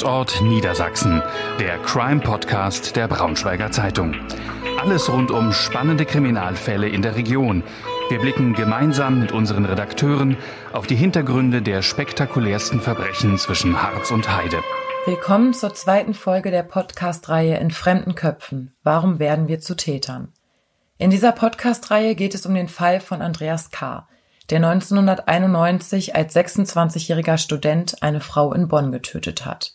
Tatort Niedersachsen, der Crime-Podcast der Braunschweiger Zeitung. Alles rund um spannende Kriminalfälle in der Region. Wir blicken gemeinsam mit unseren Redakteuren auf die Hintergründe der spektakulärsten Verbrechen zwischen Harz und Heide. Willkommen zur zweiten Folge der Podcast-Reihe In fremden Köpfen. Warum werden wir zu Tätern? In dieser Podcast-Reihe geht es um den Fall von Andreas K., der 1991 als 26-jähriger Student eine Frau in Bonn getötet hat.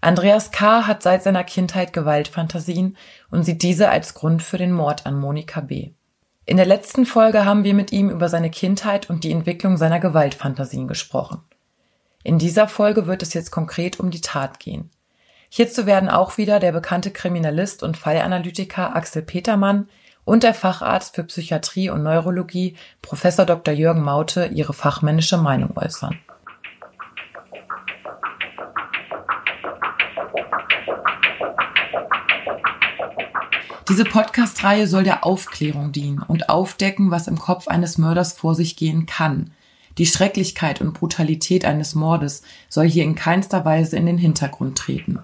Andreas K. hat seit seiner Kindheit Gewaltfantasien und sieht diese als Grund für den Mord an Monika B. In der letzten Folge haben wir mit ihm über seine Kindheit und die Entwicklung seiner Gewaltfantasien gesprochen. In dieser Folge wird es jetzt konkret um die Tat gehen. Hierzu werden auch wieder der bekannte Kriminalist und Fallanalytiker Axel Petermann und der Facharzt für Psychiatrie und Neurologie Prof. Dr. Jürgen Maute ihre fachmännische Meinung äußern. Diese Podcast-Reihe soll der Aufklärung dienen und aufdecken, was im Kopf eines Mörders vor sich gehen kann. Die Schrecklichkeit und Brutalität eines Mordes soll hier in keinster Weise in den Hintergrund treten.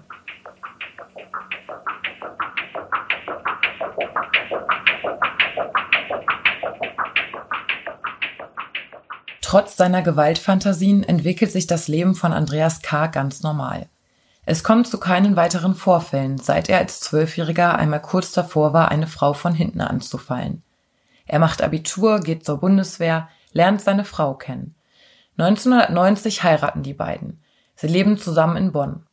Trotz seiner Gewaltfantasien entwickelt sich das Leben von Andreas K. ganz normal. Es kommt zu keinen weiteren Vorfällen, seit er als Zwölfjähriger einmal kurz davor war, eine Frau von hinten anzufallen. Er macht Abitur, geht zur Bundeswehr, lernt seine Frau kennen. 1990 heiraten die beiden. Sie leben zusammen in Bonn.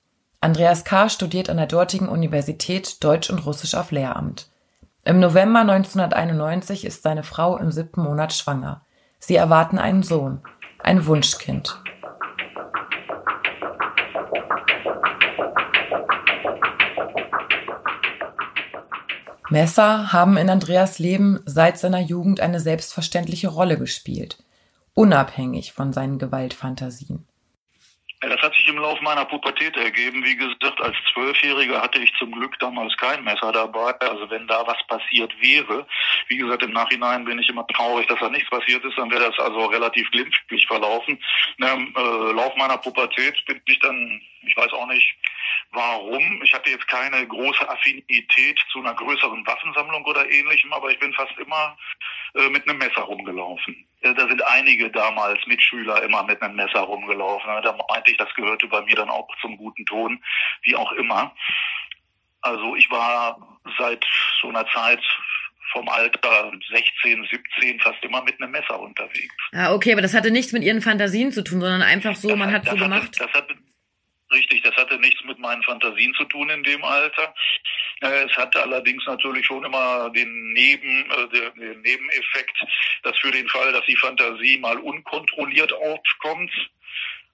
Andreas K. studiert an der dortigen Universität Deutsch und Russisch auf Lehramt. Im November 1991 ist seine Frau im siebten Monat schwanger. Sie erwarten einen Sohn, ein Wunschkind. Messer haben in Andreas Leben seit seiner Jugend eine selbstverständliche Rolle gespielt, unabhängig von seinen Gewaltfantasien. Das hat sich im Laufe meiner Pubertät ergeben. Wie gesagt, als Zwölfjähriger hatte ich zum Glück damals kein Messer dabei. Also wenn da was passiert wäre, wie gesagt, im Nachhinein bin ich immer traurig, dass da nichts passiert ist, dann wäre das also relativ glimpflich verlaufen. Im äh, Lauf meiner Pubertät bin ich dann, ich weiß auch nicht, warum. Ich hatte jetzt keine große Affinität zu einer größeren Waffensammlung oder ähnlichem, aber ich bin fast immer äh, mit einem Messer rumgelaufen. Äh, da sind einige damals Mitschüler immer mit einem Messer rumgelaufen. Da meinte ich, das gehörte bei mir dann auch zum guten Ton, wie auch immer. Also ich war seit so einer Zeit vom Alter 16, 17 fast immer mit einem Messer unterwegs. Ah, okay, aber das hatte nichts mit Ihren Fantasien zu tun, sondern einfach so, das man hat, hat so gemacht. das hat, Richtig, das hatte nichts mit meinen Fantasien zu tun in dem Alter. Äh, es hatte allerdings natürlich schon immer den, Neben, äh, den Nebeneffekt, dass für den Fall, dass die Fantasie mal unkontrolliert aufkommt,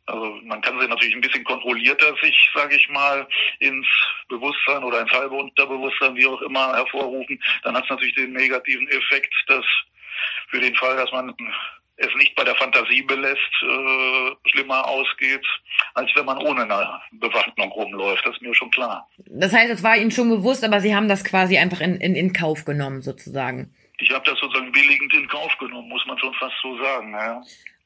also man kann sie natürlich ein bisschen kontrollierter sich, sage ich mal, ins Bewusstsein oder ins halbe Unterbewusstsein, wie auch immer, hervorrufen. Dann hat es natürlich den negativen Effekt, dass für den Fall, dass man es nicht bei der Fantasie belässt, äh, schlimmer ausgeht, als wenn man ohne eine Bewaffnung rumläuft. Das ist mir schon klar. Das heißt, es war Ihnen schon bewusst, aber Sie haben das quasi einfach in, in, in Kauf genommen, sozusagen. Ich habe das sozusagen billigend in Kauf genommen, muss man schon fast so sagen. Ja.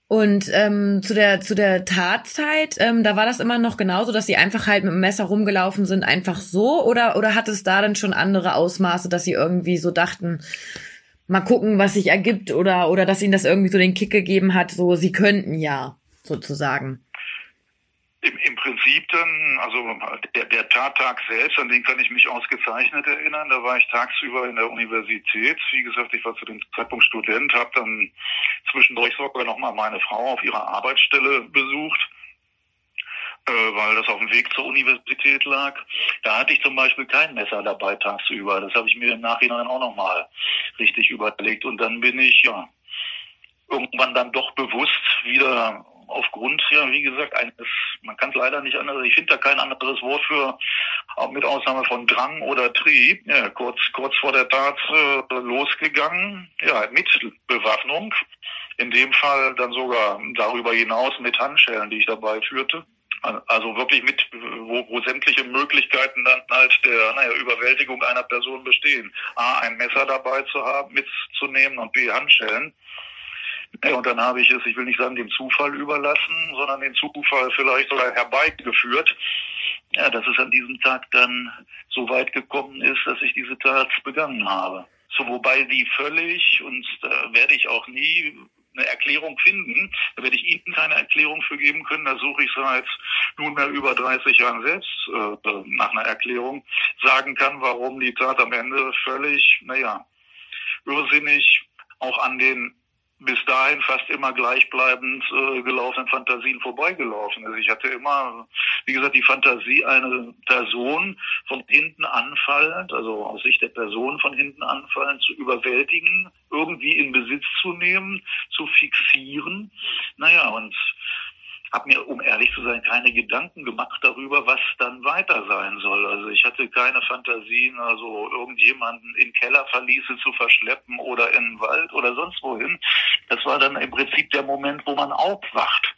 Und ähm, zu der zu der Tatzeit, ähm, da war das immer noch genauso, dass sie einfach halt mit dem Messer rumgelaufen sind, einfach so, oder oder hat es da dann schon andere Ausmaße, dass sie irgendwie so dachten, mal gucken, was sich ergibt oder, oder dass ihnen das irgendwie so den Kick gegeben hat, so sie könnten ja, sozusagen. Im, Im Prinzip dann, also der, der Tattag selbst, an den kann ich mich ausgezeichnet erinnern. Da war ich tagsüber in der Universität. Wie gesagt, ich war zu dem Zeitpunkt Student, habe dann zwischendurch sogar nochmal meine Frau auf ihrer Arbeitsstelle besucht weil das auf dem Weg zur Universität lag. Da hatte ich zum Beispiel kein Messer dabei tagsüber. Das habe ich mir im Nachhinein auch nochmal richtig überlegt. Und dann bin ich ja irgendwann dann doch bewusst wieder aufgrund, ja, wie gesagt, eines, man kann es leider nicht anders, ich finde da kein anderes Wort für, mit Ausnahme von Drang oder Trieb, ja, kurz, kurz vor der Tat äh, losgegangen, ja, mit Bewaffnung. In dem Fall dann sogar darüber hinaus mit Handschellen, die ich dabei führte. Also wirklich mit, wo, wo sämtliche Möglichkeiten dann halt der naja, Überwältigung einer Person bestehen. A, ein Messer dabei zu haben, mitzunehmen und B, Handschellen. Ja, und dann habe ich es, ich will nicht sagen dem Zufall überlassen, sondern den Zufall vielleicht sogar herbeigeführt, ja, dass es an diesem Tag dann so weit gekommen ist, dass ich diese Tat begangen habe. So, wobei die völlig, und da werde ich auch nie eine Erklärung finden. Da werde ich Ihnen keine Erklärung für geben können. Da suche ich seit nunmehr über 30 Jahren selbst äh, nach einer Erklärung, sagen kann, warum die Tat am Ende völlig, naja, irrsinnig auch an den bis dahin fast immer gleichbleibend äh, gelaufenen Fantasien vorbeigelaufen ist. Ich hatte immer, wie gesagt, die Fantasie, eine Person von hinten anfallend, also aus Sicht der Person von hinten anfallend zu überwältigen, irgendwie in Besitz zu nehmen, zu fixieren. Naja, und habe mir, um ehrlich zu sein, keine Gedanken gemacht darüber, was dann weiter sein soll. Also ich hatte keine Fantasien, also irgendjemanden in Kellerverliese zu verschleppen oder in den Wald oder sonst wohin. Das war dann im Prinzip der Moment, wo man aufwacht.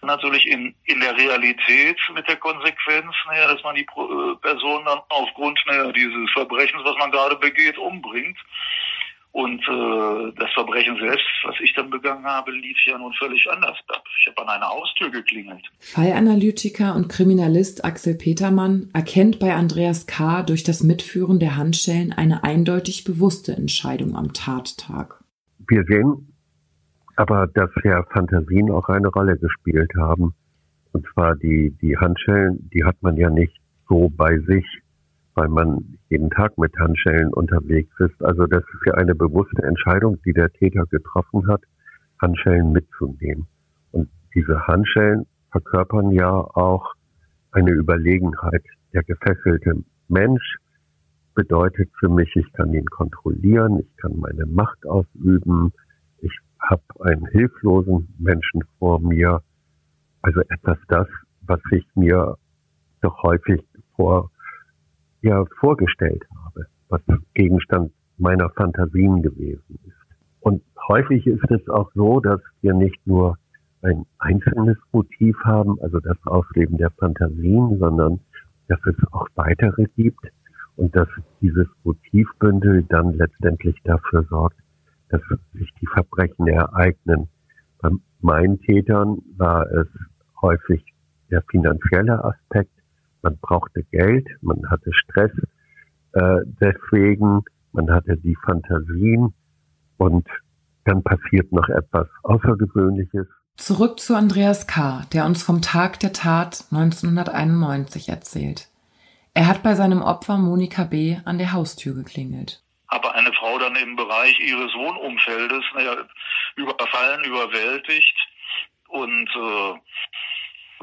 Natürlich in, in der Realität mit der Konsequenz, naja, dass man die äh, Person dann aufgrund naja, dieses Verbrechens, was man gerade begeht, umbringt. Und äh, das Verbrechen selbst, was ich dann begangen habe, lief ja nun völlig anders ab. Ich habe an einer Haustür geklingelt. Fallanalytiker und Kriminalist Axel Petermann erkennt bei Andreas K. durch das Mitführen der Handschellen eine eindeutig bewusste Entscheidung am Tattag. Wir sehen aber, dass ja Fantasien auch eine Rolle gespielt haben. Und zwar die, die Handschellen, die hat man ja nicht so bei sich weil man jeden Tag mit Handschellen unterwegs ist. Also das ist ja eine bewusste Entscheidung, die der Täter getroffen hat, Handschellen mitzunehmen. Und diese Handschellen verkörpern ja auch eine Überlegenheit. Der gefesselte Mensch bedeutet für mich, ich kann ihn kontrollieren, ich kann meine Macht ausüben, ich habe einen hilflosen Menschen vor mir. Also etwas das, was ich mir doch häufig vor ja vorgestellt habe, was Gegenstand meiner Fantasien gewesen ist. Und häufig ist es auch so, dass wir nicht nur ein einzelnes Motiv haben, also das Ausleben der Fantasien, sondern dass es auch weitere gibt und dass dieses Motivbündel dann letztendlich dafür sorgt, dass sich die Verbrechen ereignen. Bei meinen Tätern war es häufig der finanzielle Aspekt, man brauchte Geld, man hatte Stress, äh, deswegen, man hatte die Fantasien und dann passiert noch etwas Außergewöhnliches. Zurück zu Andreas K., der uns vom Tag der Tat 1991 erzählt. Er hat bei seinem Opfer Monika B. an der Haustür geklingelt. Aber eine Frau dann im Bereich ihres Wohnumfeldes naja, überfallen, überwältigt und äh,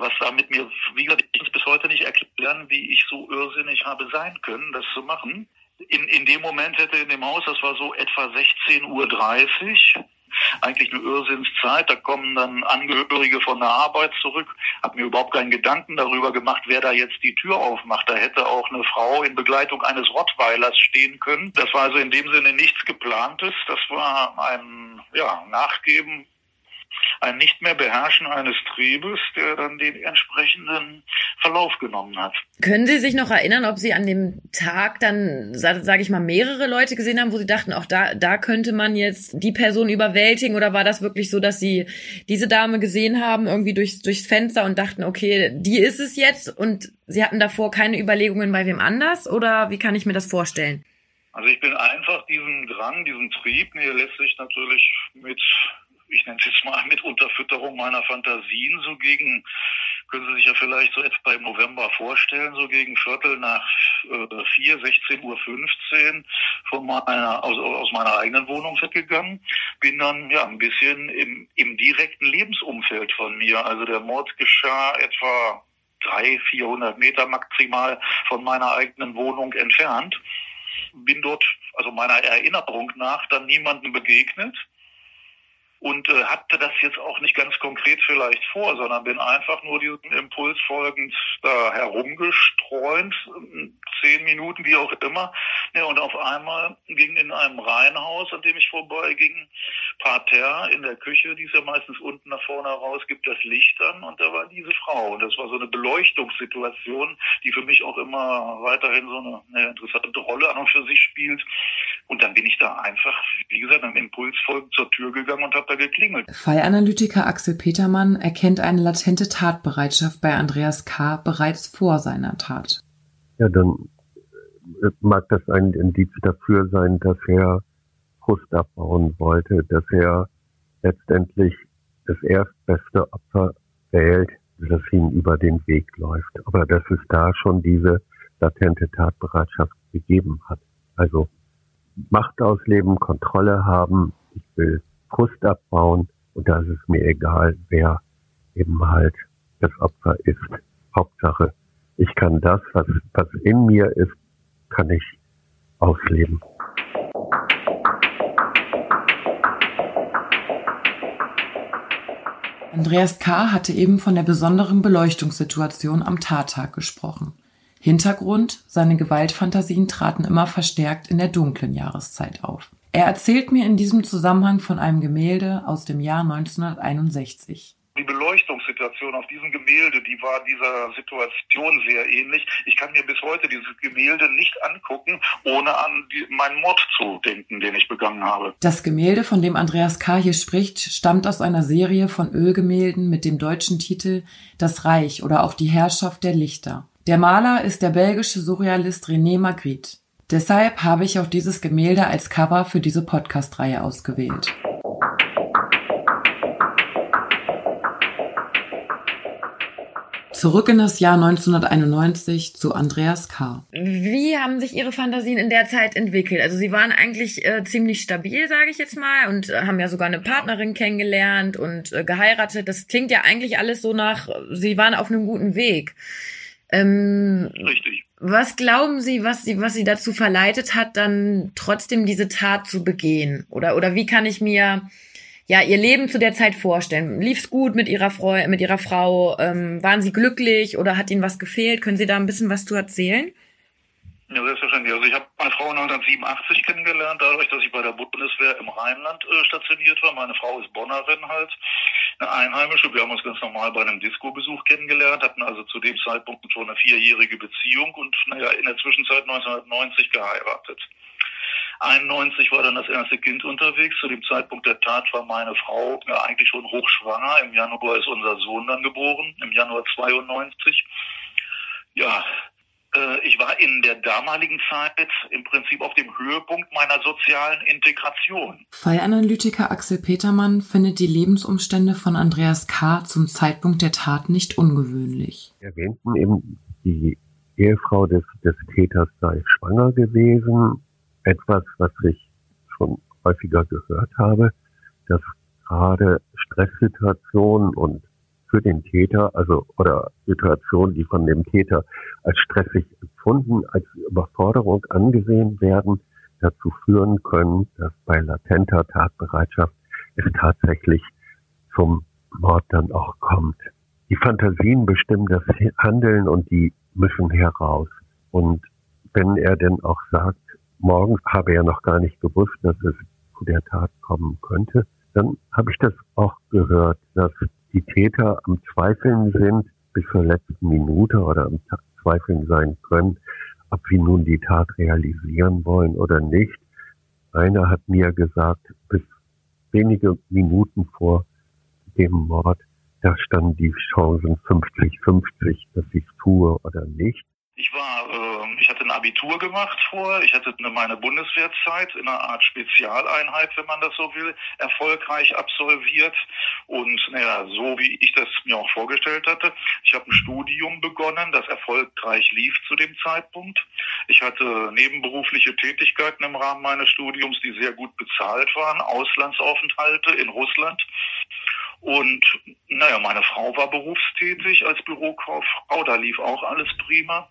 was da mit mir, wie gesagt, ich kann bis heute nicht erklären, wie ich so irrsinnig habe sein können, das zu machen. In, in dem Moment hätte in dem Haus, das war so etwa 16.30 Uhr, eigentlich eine Irrsinnszeit. Da kommen dann Angehörige von der Arbeit zurück. Hab mir überhaupt keinen Gedanken darüber gemacht, wer da jetzt die Tür aufmacht. Da hätte auch eine Frau in Begleitung eines Rottweilers stehen können. Das war also in dem Sinne nichts geplantes. Das war ein ja, Nachgeben ein nicht mehr Beherrschen eines Triebes, der dann den entsprechenden Verlauf genommen hat. Können Sie sich noch erinnern, ob Sie an dem Tag dann, sage ich mal, mehrere Leute gesehen haben, wo Sie dachten, auch da, da könnte man jetzt die Person überwältigen? Oder war das wirklich so, dass Sie diese Dame gesehen haben, irgendwie durchs, durchs Fenster und dachten, okay, die ist es jetzt und Sie hatten davor keine Überlegungen bei wem anders? Oder wie kann ich mir das vorstellen? Also ich bin einfach diesem Drang, diesem Trieb, der lässt sich natürlich mit ich nenne es jetzt mal mit Unterfütterung meiner Fantasien, so gegen, können Sie sich ja vielleicht so etwa im November vorstellen, so gegen Viertel nach äh, 4, 16.15 Uhr von meiner, aus, aus meiner eigenen Wohnung weggegangen. Bin dann ja ein bisschen im, im direkten Lebensumfeld von mir. Also der Mord geschah etwa drei, 400 Meter maximal von meiner eigenen Wohnung entfernt. Bin dort, also meiner Erinnerung nach, dann niemandem begegnet und äh, hatte das jetzt auch nicht ganz konkret vielleicht vor, sondern bin einfach nur diesem Impuls folgend da herumgestreunt, zehn Minuten, wie auch immer. Ja, und auf einmal ging in einem Reihenhaus, an dem ich vorbeiging, Parterre in der Küche, die ist ja meistens unten nach vorne raus, gibt das Licht an und da war diese Frau. Und das war so eine Beleuchtungssituation, die für mich auch immer weiterhin so eine, eine interessante Rolle an und für sich spielt. Und dann bin ich da einfach, wie gesagt, einem Impuls folgend zur Tür gegangen und habe da geklingelt. Fallanalytiker Axel Petermann erkennt eine latente Tatbereitschaft bei Andreas K. bereits vor seiner Tat. Ja, dann äh, mag das ein Indiz dafür sein, dass er Frust abbauen wollte, dass er letztendlich das erstbeste Opfer wählt, das ihm über den Weg läuft. Aber dass es da schon diese latente Tatbereitschaft gegeben hat. Also Macht ausleben, Kontrolle haben, ich will Frust abbauen und da ist es mir egal, wer eben halt das Opfer ist. Hauptsache, ich kann das, was, was in mir ist, kann ich ausleben. Andreas K. hatte eben von der besonderen Beleuchtungssituation am Tattag gesprochen. Hintergrund, seine Gewaltfantasien traten immer verstärkt in der dunklen Jahreszeit auf. Er erzählt mir in diesem Zusammenhang von einem Gemälde aus dem Jahr 1961. Die Beleuchtungssituation auf diesem Gemälde, die war dieser Situation sehr ähnlich. Ich kann mir bis heute dieses Gemälde nicht angucken, ohne an die, meinen Mord zu denken, den ich begangen habe. Das Gemälde, von dem Andreas K. hier spricht, stammt aus einer Serie von Ölgemälden mit dem deutschen Titel Das Reich oder auch die Herrschaft der Lichter. Der Maler ist der belgische Surrealist René Magritte. Deshalb habe ich auch dieses Gemälde als Cover für diese Podcast-Reihe ausgewählt. Zurück in das Jahr 1991 zu Andreas K. Wie haben sich Ihre Fantasien in der Zeit entwickelt? Also Sie waren eigentlich äh, ziemlich stabil, sage ich jetzt mal, und äh, haben ja sogar eine Partnerin kennengelernt und äh, geheiratet. Das klingt ja eigentlich alles so nach, Sie waren auf einem guten Weg. Ähm, Richtig. Was glauben Sie, was Sie, was Sie dazu verleitet hat, dann trotzdem diese Tat zu begehen? Oder, oder wie kann ich mir ja, ihr Leben zu der Zeit vorstellen? Lief's gut mit ihrer Frau, mit ihrer Frau? Ähm, waren sie glücklich oder hat ihnen was gefehlt? Können Sie da ein bisschen was zu erzählen? Ja, selbstverständlich. Also ich habe meine Frau 1987 kennengelernt, dadurch, dass ich bei der Bundeswehr im Rheinland äh, stationiert war. Meine Frau ist Bonnerin halt, eine Einheimische. Wir haben uns ganz normal bei einem Disco-Besuch kennengelernt, hatten also zu dem Zeitpunkt schon eine vierjährige Beziehung und naja, in der Zwischenzeit 1990 geheiratet. 91 war dann das erste Kind unterwegs. Zu dem Zeitpunkt der Tat war meine Frau ja eigentlich schon hochschwanger. Im Januar ist unser Sohn dann geboren, im Januar 92. Ja, ich war in der damaligen Zeit im Prinzip auf dem Höhepunkt meiner sozialen Integration. Fallanalytiker Axel Petermann findet die Lebensumstände von Andreas K. zum Zeitpunkt der Tat nicht ungewöhnlich. Erwähnten eben, die Ehefrau des, des Täters sei schwanger gewesen etwas, was ich schon häufiger gehört habe, dass gerade Stresssituationen und für den Täter, also oder Situationen, die von dem Täter als stressig empfunden, als Überforderung angesehen werden, dazu führen können, dass bei latenter Tatbereitschaft es tatsächlich zum Mord dann auch kommt. Die Fantasien bestimmen das Handeln und die müssen heraus. Und wenn er denn auch sagt, morgens habe er noch gar nicht gewusst, dass es zu der Tat kommen könnte. Dann habe ich das auch gehört, dass die Täter am Zweifeln sind bis zur letzten Minute oder am Zweifeln sein können, ob sie nun die Tat realisieren wollen oder nicht. Einer hat mir gesagt, bis wenige Minuten vor dem Mord, da standen die Chancen 50-50, dass ich es tue oder nicht. Ich war, äh, ich hatte ein Abitur gemacht vor, ich hatte meine Bundeswehrzeit in einer Art Spezialeinheit, wenn man das so will, erfolgreich absolviert. Und naja, so wie ich das mir auch vorgestellt hatte. Ich habe ein Studium begonnen, das erfolgreich lief zu dem Zeitpunkt. Ich hatte nebenberufliche Tätigkeiten im Rahmen meines Studiums, die sehr gut bezahlt waren, Auslandsaufenthalte in Russland. Und naja, meine Frau war berufstätig als Bürokauffrau, da lief auch alles prima.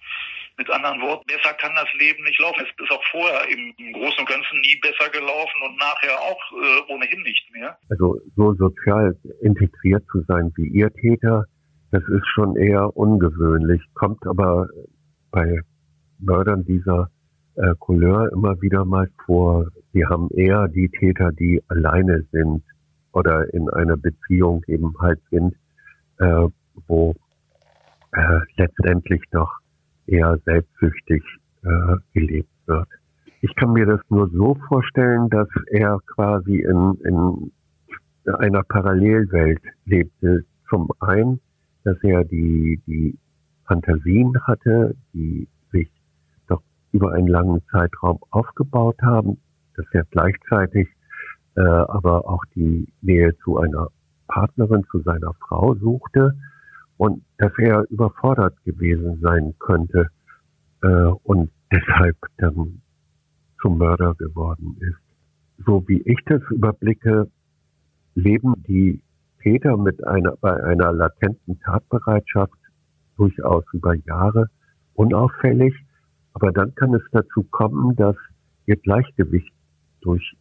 Mit anderen Worten, besser kann das Leben nicht laufen. Es ist auch vorher im, Großen und Ganzen nie besser gelaufen und nachher auch äh, ohnehin nicht mehr. Also so sozial integriert zu sein wie Ihr Täter, das ist schon eher ungewöhnlich, kommt aber bei Mördern dieser äh, Couleur immer wieder mal vor. Sie haben eher die Täter, die alleine sind oder in einer Beziehung eben halt sind, äh, wo äh, letztendlich doch eher selbstsüchtig äh, gelebt wird. Ich kann mir das nur so vorstellen, dass er quasi in, in einer Parallelwelt lebte. Zum einen, dass er die, die Fantasien hatte, die sich doch über einen langen Zeitraum aufgebaut haben, dass er gleichzeitig äh, aber auch die Nähe zu einer Partnerin, zu seiner Frau suchte und dass er überfordert gewesen sein könnte äh, und deshalb dann zum Mörder geworden ist. So wie ich das überblicke, leben die Täter mit einer, bei einer latenten Tatbereitschaft durchaus über Jahre unauffällig. Aber dann kann es dazu kommen, dass ihr Gleichgewicht durch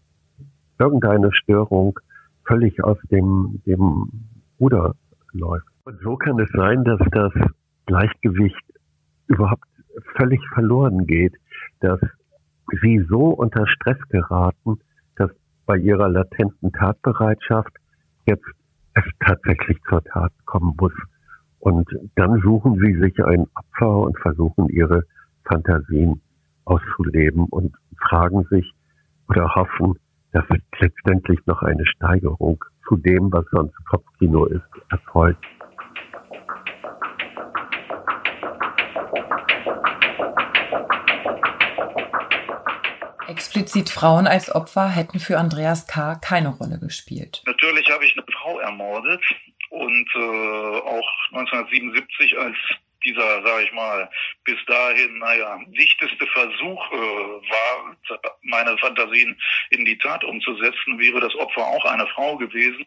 irgendeine Störung völlig aus dem, dem Ruder läuft. Und so kann es sein, dass das Gleichgewicht überhaupt völlig verloren geht, dass sie so unter Stress geraten, dass bei ihrer latenten Tatbereitschaft jetzt es tatsächlich zur Tat kommen muss. Und dann suchen sie sich ein Opfer und versuchen ihre Fantasien auszuleben und fragen sich oder hoffen, dass letztendlich noch eine Steigerung zu dem, was sonst Kopfkino ist, erfolgt. Explizit Frauen als Opfer hätten für Andreas K. keine Rolle gespielt. Natürlich habe ich eine Frau ermordet und äh, auch 1977 als dieser, sage ich mal, bis dahin, naja, dichteste Versuch äh, war, meine Fantasien in die Tat umzusetzen, wäre das Opfer auch eine Frau gewesen.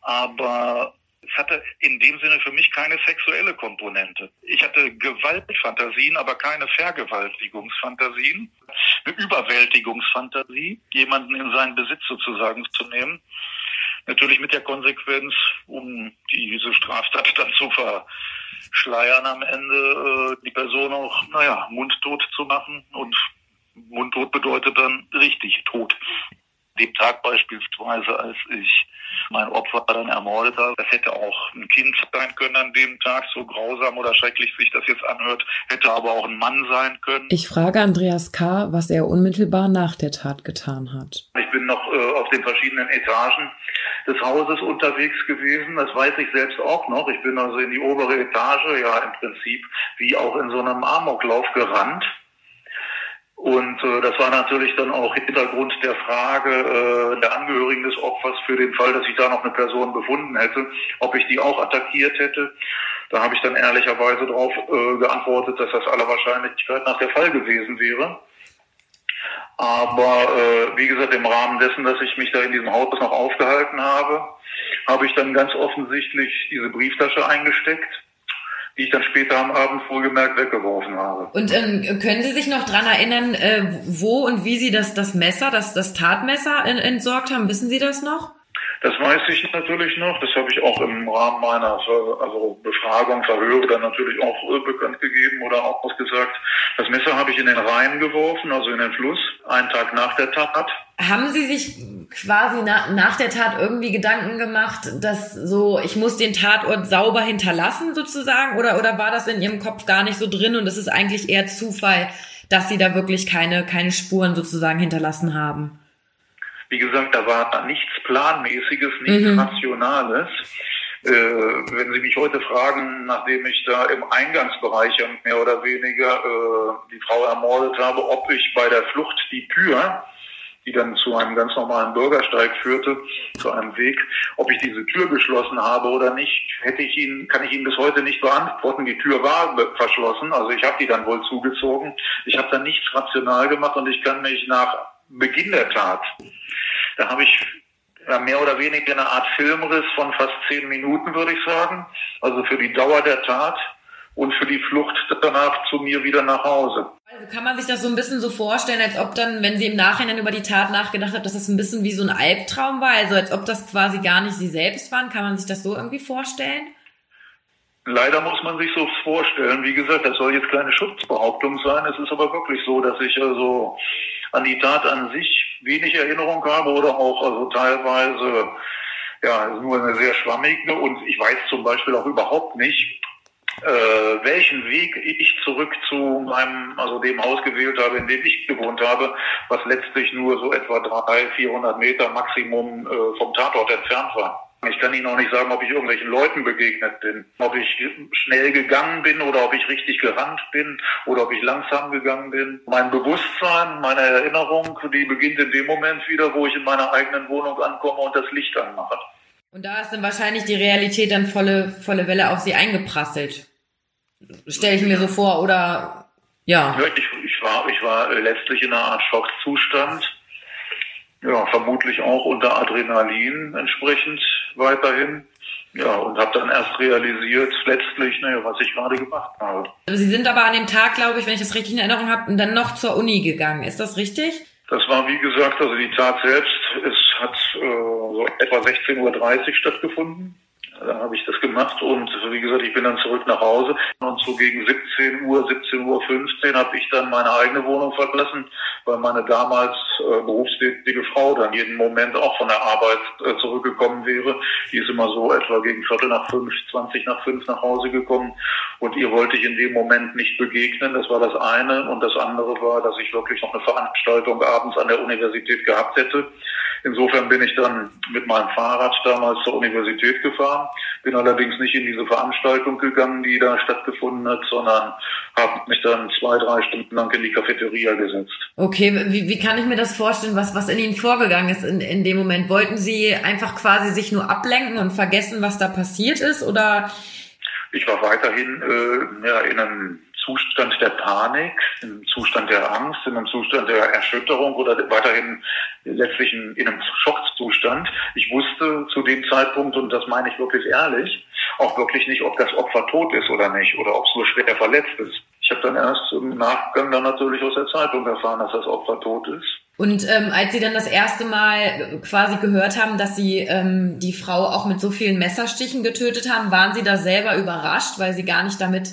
Aber es hatte in dem Sinne für mich keine sexuelle Komponente. Ich hatte Gewaltfantasien, aber keine Vergewaltigungsfantasien. Eine Überwältigungsfantasie, jemanden in seinen Besitz sozusagen zu nehmen. Natürlich mit der Konsequenz, um diese Straftat dann zu verschleiern am Ende, äh, die Person auch, naja, mundtot zu machen. Und mundtot bedeutet dann richtig tot dem Tag beispielsweise, als ich mein Opfer dann ermordet habe. Das hätte auch ein Kind sein können an dem Tag, so grausam oder schrecklich sich das jetzt anhört, hätte aber auch ein Mann sein können. Ich frage Andreas K., was er unmittelbar nach der Tat getan hat. Ich bin noch äh, auf den verschiedenen Etagen des Hauses unterwegs gewesen. Das weiß ich selbst auch noch. Ich bin also in die obere Etage, ja im Prinzip wie auch in so einem Amoklauf gerannt und äh, das war natürlich dann auch Hintergrund der Frage äh, der Angehörigen des Opfers für den Fall, dass ich da noch eine Person befunden hätte, ob ich die auch attackiert hätte. Da habe ich dann ehrlicherweise darauf äh, geantwortet, dass das aller Wahrscheinlichkeit nach der Fall gewesen wäre. Aber äh, wie gesagt, im Rahmen dessen, dass ich mich da in diesem Haus noch aufgehalten habe, habe ich dann ganz offensichtlich diese Brieftasche eingesteckt die ich dann später am Abend wohlgemerkt weggeworfen habe. Und ähm, können Sie sich noch dran erinnern, äh, wo und wie Sie das, das Messer, das, das Tatmesser entsorgt haben? Wissen Sie das noch? Das weiß ich natürlich noch. Das habe ich auch im Rahmen meiner also Befragung, Verhöre dann natürlich auch äh, bekannt gegeben oder auch ausgesagt. Das Messer habe ich in den Rhein geworfen, also in den Fluss, einen Tag nach der Tat. Haben Sie sich quasi na, nach der Tat irgendwie Gedanken gemacht, dass so, ich muss den Tatort sauber hinterlassen sozusagen? Oder, oder war das in Ihrem Kopf gar nicht so drin und es ist eigentlich eher Zufall, dass Sie da wirklich keine, keine Spuren sozusagen hinterlassen haben? Wie gesagt, da war nichts Planmäßiges, nichts mhm. Rationales. Äh, wenn Sie mich heute fragen, nachdem ich da im Eingangsbereich mehr oder weniger äh, die Frau ermordet habe, ob ich bei der Flucht die Tür, die dann zu einem ganz normalen Bürgersteig führte, zu einem Weg, ob ich diese Tür geschlossen habe oder nicht, hätte ich Ihnen, kann ich Ihnen bis heute nicht beantworten. Die Tür war verschlossen, also ich habe die dann wohl zugezogen. Ich habe dann nichts rational gemacht und ich kann mich nach Beginn der Tat da habe ich mehr oder weniger eine Art Filmriss von fast zehn Minuten, würde ich sagen. Also für die Dauer der Tat und für die Flucht danach zu mir wieder nach Hause. Also kann man sich das so ein bisschen so vorstellen, als ob dann, wenn sie im Nachhinein über die Tat nachgedacht hat, dass das ein bisschen wie so ein Albtraum war, also als ob das quasi gar nicht sie selbst waren. Kann man sich das so irgendwie vorstellen? Leider muss man sich so vorstellen. Wie gesagt, das soll jetzt keine Schutzbehauptung sein. Es ist aber wirklich so, dass ich also an die Tat an sich wenig Erinnerung habe oder auch also teilweise ja nur eine sehr schwammige und ich weiß zum Beispiel auch überhaupt nicht, äh, welchen Weg ich zurück zu meinem, also dem Haus gewählt habe, in dem ich gewohnt habe, was letztlich nur so etwa 300, 400 Meter Maximum äh, vom Tatort entfernt war. Ich kann Ihnen auch nicht sagen, ob ich irgendwelchen Leuten begegnet bin, ob ich schnell gegangen bin oder ob ich richtig gerannt bin oder ob ich langsam gegangen bin. Mein Bewusstsein, meine Erinnerung, die beginnt in dem Moment wieder, wo ich in meiner eigenen Wohnung ankomme und das Licht anmache. Und da ist dann wahrscheinlich die Realität dann volle, volle Welle auf Sie eingeprasselt. Stelle ich mir so vor, oder ja. ich, ich, war, ich war letztlich in einer Art Schockzustand ja, vermutlich auch unter Adrenalin entsprechend weiterhin. Ja, und habe dann erst realisiert, letztlich, naja, was ich gerade gemacht habe. Sie sind aber an dem Tag, glaube ich, wenn ich das richtig in Erinnerung habe, dann noch zur Uni gegangen. Ist das richtig? Das war, wie gesagt, also die Tat selbst, es hat äh, so etwa 16.30 Uhr stattgefunden. Da habe ich das gemacht und wie gesagt, ich bin dann zurück nach Hause und so gegen 17 Uhr, 17 Uhr 15 habe ich dann meine eigene Wohnung verlassen, weil meine damals äh, berufstätige Frau dann jeden Moment auch von der Arbeit äh, zurückgekommen wäre. Die ist immer so etwa gegen Viertel nach fünf, 20 nach fünf nach Hause gekommen und ihr wollte ich in dem Moment nicht begegnen. Das war das eine und das andere war, dass ich wirklich noch eine Veranstaltung abends an der Universität gehabt hätte. Insofern bin ich dann mit meinem Fahrrad damals zur Universität gefahren, bin allerdings nicht in diese Veranstaltung gegangen, die da stattgefunden hat, sondern habe mich dann zwei, drei Stunden lang in die Cafeteria gesetzt. Okay, wie, wie kann ich mir das vorstellen, was, was in Ihnen vorgegangen ist in, in dem Moment? Wollten Sie einfach quasi sich nur ablenken und vergessen, was da passiert ist oder? Ich war weiterhin äh, ja, in einem Zustand der Panik, im Zustand der Angst, in einem Zustand der Erschütterung oder weiterhin letztlich in, in einem Schockzustand. Ich wusste zu dem Zeitpunkt, und das meine ich wirklich ehrlich, auch wirklich nicht, ob das Opfer tot ist oder nicht oder ob es nur schwer verletzt ist. Ich habe dann erst im Nachgang dann natürlich aus der Zeitung erfahren, dass das Opfer tot ist. Und ähm, als Sie dann das erste Mal quasi gehört haben, dass Sie ähm, die Frau auch mit so vielen Messerstichen getötet haben, waren Sie da selber überrascht, weil Sie gar nicht damit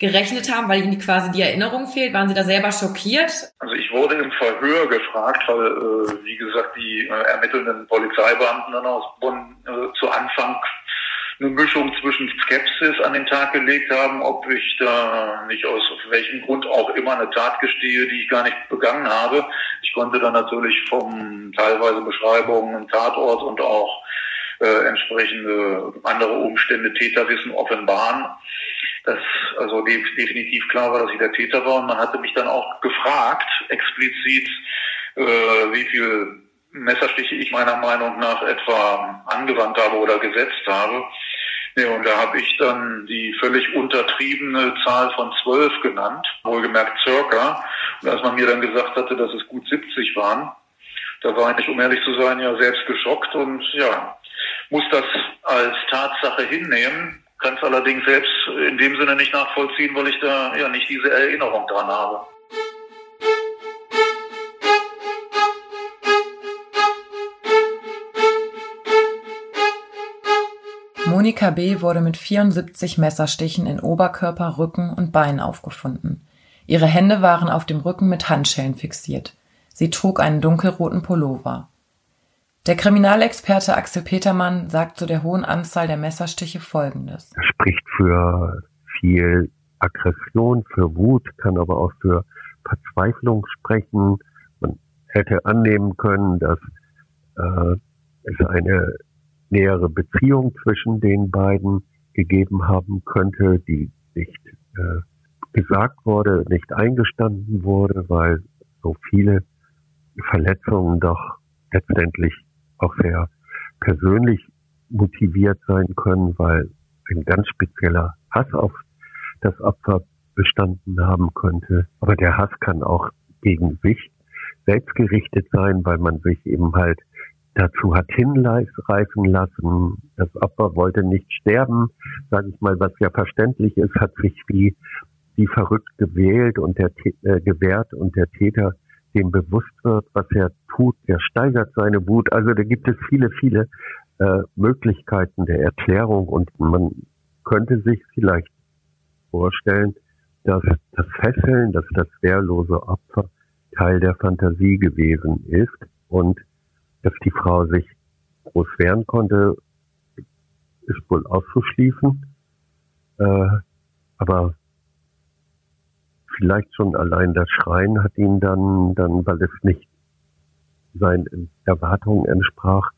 gerechnet haben, weil ihnen quasi die Erinnerung fehlt? Waren Sie da selber schockiert? Also ich wurde im Verhör gefragt, weil, äh, wie gesagt, die äh, ermittelnden Polizeibeamten dann aus Bonn äh, zu Anfang eine Mischung zwischen Skepsis an den Tag gelegt haben, ob ich da nicht aus welchem Grund auch immer eine Tat gestehe, die ich gar nicht begangen habe. Ich konnte dann natürlich vom teilweise Beschreibungen, Tatort und auch äh, entsprechende andere Umstände Täterwissen offenbaren dass also definitiv klar war, dass ich der Täter war. Und man hatte mich dann auch gefragt, explizit, äh, wie viel Messerstiche ich meiner Meinung nach etwa angewandt habe oder gesetzt habe. Ja, und da habe ich dann die völlig untertriebene Zahl von zwölf genannt, wohlgemerkt circa. Und als man mir dann gesagt hatte, dass es gut 70 waren, da war ich, um ehrlich zu sein, ja selbst geschockt und ja, muss das als Tatsache hinnehmen, kann es allerdings selbst in dem Sinne nicht nachvollziehen, weil ich da ja nicht diese Erinnerung dran habe. Monika B. wurde mit 74 Messerstichen in Oberkörper, Rücken und Bein aufgefunden. Ihre Hände waren auf dem Rücken mit Handschellen fixiert. Sie trug einen dunkelroten Pullover. Der Kriminalexperte Axel Petermann sagt zu der hohen Anzahl der Messerstiche Folgendes. Das spricht für viel Aggression, für Wut, kann aber auch für Verzweiflung sprechen. Man hätte annehmen können, dass äh, es eine nähere Beziehung zwischen den beiden gegeben haben könnte, die nicht äh, gesagt wurde, nicht eingestanden wurde, weil so viele Verletzungen doch letztendlich auch sehr persönlich motiviert sein können, weil ein ganz spezieller Hass auf das Opfer bestanden haben könnte. Aber der Hass kann auch gegen sich selbst gerichtet sein, weil man sich eben halt dazu hat hinreißen lassen. Das Opfer wollte nicht sterben, sage ich mal, was ja verständlich ist, hat sich wie, wie verrückt gewählt und der äh, gewehrt und der Täter dem bewusst wird, was er tut, der steigert seine Wut. Also da gibt es viele, viele äh, Möglichkeiten der Erklärung und man könnte sich vielleicht vorstellen, dass das Fesseln, dass das wehrlose Opfer Teil der Fantasie gewesen ist und dass die Frau sich groß wehren konnte, ist wohl auszuschließen. Äh, Aber vielleicht schon allein das Schreien hat ihn dann, dann, weil es nicht seinen Erwartungen entsprach,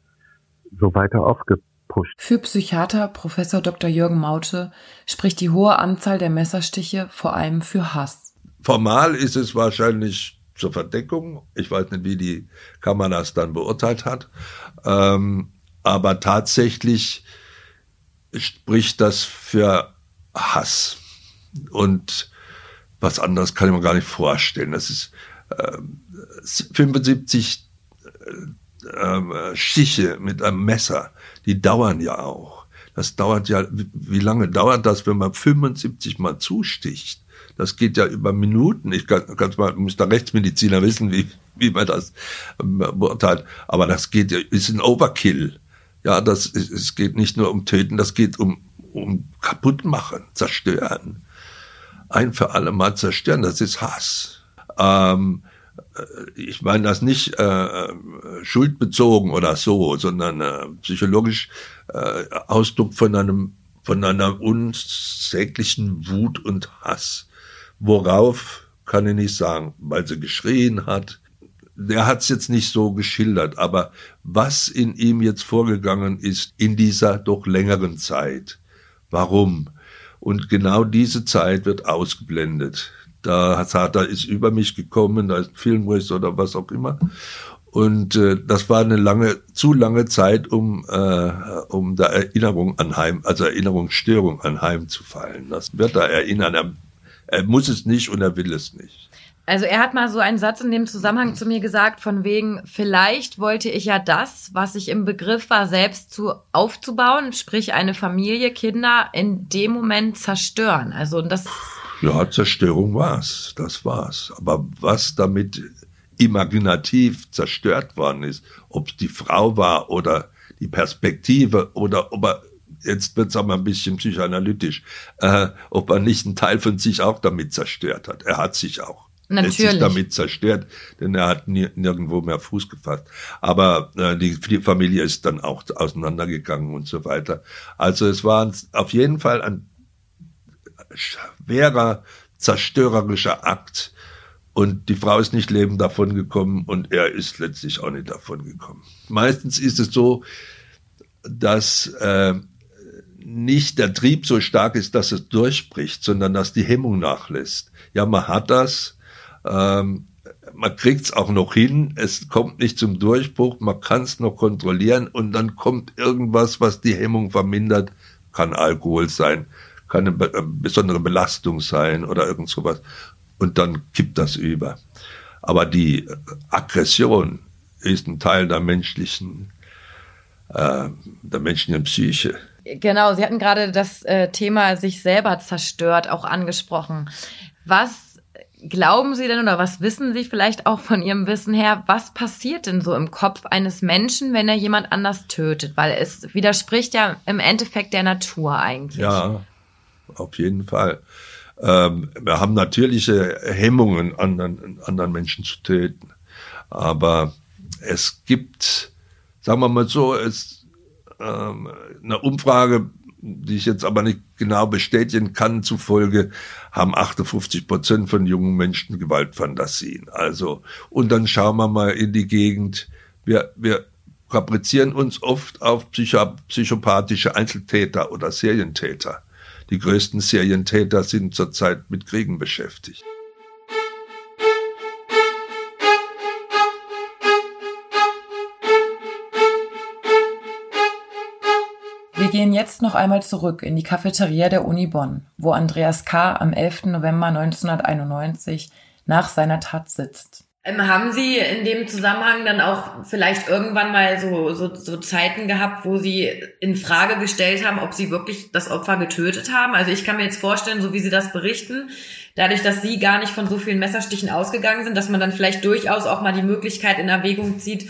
so weiter aufgepusht. Für Psychiater Professor Dr. Jürgen Maute spricht die hohe Anzahl der Messerstiche vor allem für Hass. Formal ist es wahrscheinlich zur Verdeckung. Ich weiß nicht, wie die Kammer das dann beurteilt hat. Ähm, aber tatsächlich spricht das für Hass. Und was anderes kann ich mir gar nicht vorstellen. Das ist äh, 75 äh, Stiche mit einem Messer, die dauern ja auch. Das dauert ja, wie lange dauert das, wenn man 75 mal zusticht? Das geht ja über Minuten. Ich kann, kann's mal, muss der Rechtsmediziner wissen, wie, wie man das ähm, beurteilt. Aber das geht ja, ist ein Overkill. Ja, das, es geht nicht nur um Töten, das geht um, um kaputt machen, zerstören. Ein für alle Mal zerstören, das ist Hass. Ähm, äh, ich meine das nicht äh, schuldbezogen oder so, sondern äh, psychologisch äh, Ausdruck von einem von einer unsäglichen Wut und Hass. Worauf kann ich nicht sagen, weil sie geschrien hat. Der hat es jetzt nicht so geschildert, aber was in ihm jetzt vorgegangen ist in dieser doch längeren Zeit. Warum? Und genau diese Zeit wird ausgeblendet. Da hat er ist über mich gekommen, da ist ein Filmriss oder was auch immer. Und äh, das war eine lange, zu lange Zeit, um, äh, um der Erinnerung anheim, also Erinnerungsstörung anheimzufallen. Das wird er erinnern. Er muss es nicht und er will es nicht. Also er hat mal so einen Satz in dem Zusammenhang zu mir gesagt, von wegen, vielleicht wollte ich ja das, was ich im Begriff war, selbst zu aufzubauen, sprich eine Familie, Kinder, in dem Moment zerstören. Also das. Ja, Zerstörung war's. Das war's. Aber was damit imaginativ zerstört worden ist, ob es die Frau war oder die Perspektive oder ob er jetzt wird's aber ein bisschen psychoanalytisch, äh, ob er nicht einen Teil von sich auch damit zerstört hat. Er hat sich auch. Natürlich. Er sich damit zerstört, denn er hat nirgendwo mehr Fuß gefasst. Aber äh, die, die Familie ist dann auch auseinandergegangen und so weiter. Also es war auf jeden Fall ein schwerer, zerstörerischer Akt. Und die Frau ist nicht lebend davon gekommen und er ist letztlich auch nicht davon gekommen. Meistens ist es so, dass äh, nicht der Trieb so stark ist, dass es durchbricht, sondern dass die Hemmung nachlässt. Ja, man hat das, ähm, man kriegt es auch noch hin, es kommt nicht zum Durchbruch, man kann es noch kontrollieren und dann kommt irgendwas, was die Hemmung vermindert, kann Alkohol sein, kann eine be äh, besondere Belastung sein oder irgend sowas und dann kippt das über. Aber die Aggression ist ein Teil der menschlichen, äh, der menschlichen Psyche. Genau, Sie hatten gerade das äh, Thema sich selber zerstört auch angesprochen. Was glauben Sie denn oder was wissen Sie vielleicht auch von Ihrem Wissen her, was passiert denn so im Kopf eines Menschen, wenn er jemand anders tötet? Weil es widerspricht ja im Endeffekt der Natur eigentlich. Ja, auf jeden Fall. Ähm, wir haben natürliche Hemmungen, anderen, anderen Menschen zu töten. Aber es gibt, sagen wir mal so, es ähm, einer Umfrage, die ich jetzt aber nicht genau bestätigen kann, zufolge haben 58 Prozent von jungen Menschen Gewaltfantasien. Also, und dann schauen wir mal in die Gegend. Wir, wir kaprizieren uns oft auf psycho psychopathische Einzeltäter oder Serientäter. Die größten Serientäter sind zurzeit mit Kriegen beschäftigt. Gehen jetzt noch einmal zurück in die Cafeteria der Uni Bonn, wo Andreas K. am 11. November 1991 nach seiner Tat sitzt. Ähm, haben Sie in dem Zusammenhang dann auch vielleicht irgendwann mal so, so, so Zeiten gehabt, wo Sie in Frage gestellt haben, ob Sie wirklich das Opfer getötet haben? Also ich kann mir jetzt vorstellen, so wie Sie das berichten, dadurch, dass Sie gar nicht von so vielen Messerstichen ausgegangen sind, dass man dann vielleicht durchaus auch mal die Möglichkeit in Erwägung zieht,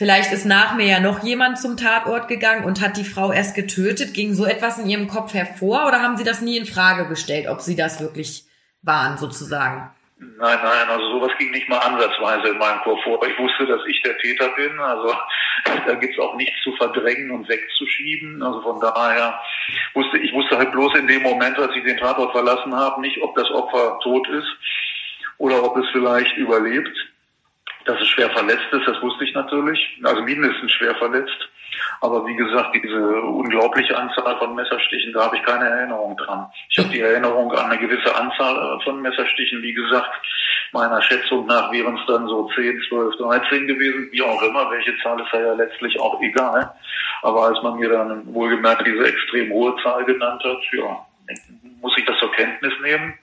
Vielleicht ist nach mir ja noch jemand zum Tatort gegangen und hat die Frau erst getötet. Ging so etwas in Ihrem Kopf hervor oder haben Sie das nie in Frage gestellt, ob Sie das wirklich waren, sozusagen? Nein, nein, also sowas ging nicht mal ansatzweise in meinem Kopf vor. Ich wusste, dass ich der Täter bin. Also da gibt's auch nichts zu verdrängen und wegzuschieben. Also von daher wusste ich wusste halt bloß in dem Moment, als ich den Tatort verlassen habe, nicht, ob das Opfer tot ist oder ob es vielleicht überlebt. Dass es schwer verletzt ist, das wusste ich natürlich. Also mindestens schwer verletzt. Aber wie gesagt, diese unglaubliche Anzahl von Messerstichen, da habe ich keine Erinnerung dran. Ich habe die Erinnerung an eine gewisse Anzahl von Messerstichen, wie gesagt, meiner Schätzung nach wären es dann so 10, 12, 13 gewesen, wie auch immer. Welche Zahl ist ja letztlich auch egal. Aber als man mir dann wohlgemerkt diese extrem hohe Zahl genannt hat, ja, muss ich das zur Kenntnis nehmen.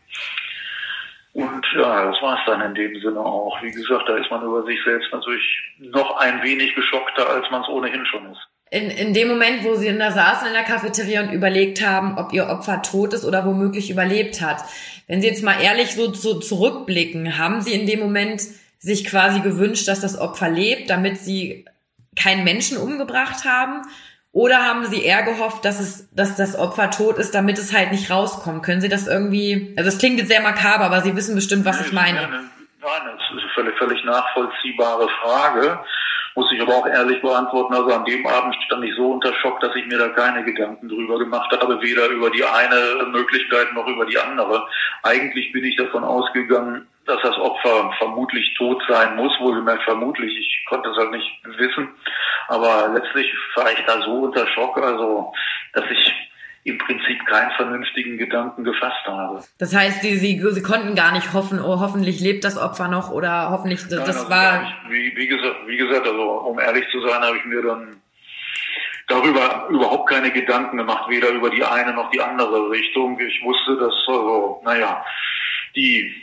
Und ja, das war es dann in dem Sinne auch. Wie gesagt, da ist man über sich selbst natürlich noch ein wenig geschockter, als man es ohnehin schon ist. In, in dem Moment, wo sie da saßen in der Cafeteria und überlegt haben, ob ihr Opfer tot ist oder womöglich überlebt hat. Wenn Sie jetzt mal ehrlich so, so zurückblicken, haben Sie in dem Moment sich quasi gewünscht, dass das Opfer lebt, damit Sie keinen Menschen umgebracht haben? Oder haben Sie eher gehofft, dass es, dass das Opfer tot ist, damit es halt nicht rauskommt? Können Sie das irgendwie, also es klingt jetzt sehr makaber, aber Sie wissen bestimmt, was ich meine. Nein, das ist eine völlig, völlig nachvollziehbare Frage. Muss ich aber auch ehrlich beantworten. Also an dem Abend stand ich so unter Schock, dass ich mir da keine Gedanken drüber gemacht habe, weder über die eine Möglichkeit noch über die andere. Eigentlich bin ich davon ausgegangen, dass das Opfer vermutlich tot sein muss, wohlgemerkt vermutlich. Ich konnte es halt nicht wissen. Aber letztlich war ich da so unter Schock, also, dass ich im Prinzip keinen vernünftigen Gedanken gefasst habe. Das heißt, Sie, Sie, Sie konnten gar nicht hoffen, oh, hoffentlich lebt das Opfer noch oder hoffentlich, das, Nein, also war... Ich, wie, wie, gesagt, wie gesagt, also um ehrlich zu sein, habe ich mir dann darüber überhaupt keine Gedanken gemacht, weder über die eine noch die andere Richtung. Ich wusste, dass, also, naja, die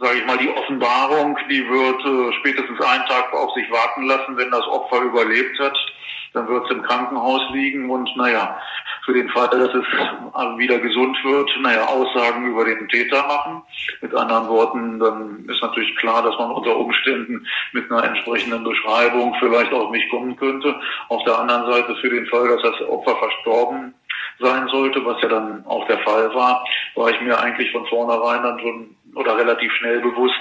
sage ich mal, die Offenbarung, die wird äh, spätestens einen Tag auf sich warten lassen, wenn das Opfer überlebt hat. Dann wird es im Krankenhaus liegen und naja, für den Fall, dass es wieder gesund wird, naja, Aussagen über den Täter machen. Mit anderen Worten, dann ist natürlich klar, dass man unter Umständen mit einer entsprechenden Beschreibung vielleicht auf mich kommen könnte. Auf der anderen Seite für den Fall, dass das Opfer verstorben sein sollte, was ja dann auch der Fall war, war ich mir eigentlich von vornherein dann schon oder relativ schnell bewusst,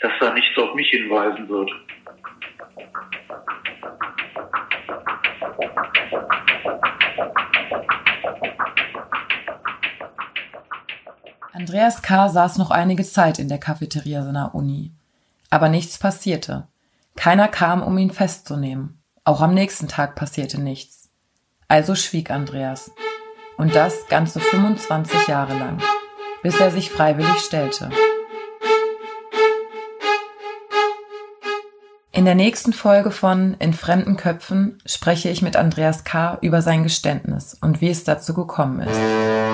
dass da nichts auf mich hinweisen wird. Andreas K. saß noch einige Zeit in der Cafeteria seiner Uni. Aber nichts passierte. Keiner kam, um ihn festzunehmen. Auch am nächsten Tag passierte nichts. Also schwieg Andreas. Und das ganze 25 Jahre lang bis er sich freiwillig stellte. In der nächsten Folge von In fremden Köpfen spreche ich mit Andreas K. über sein Geständnis und wie es dazu gekommen ist.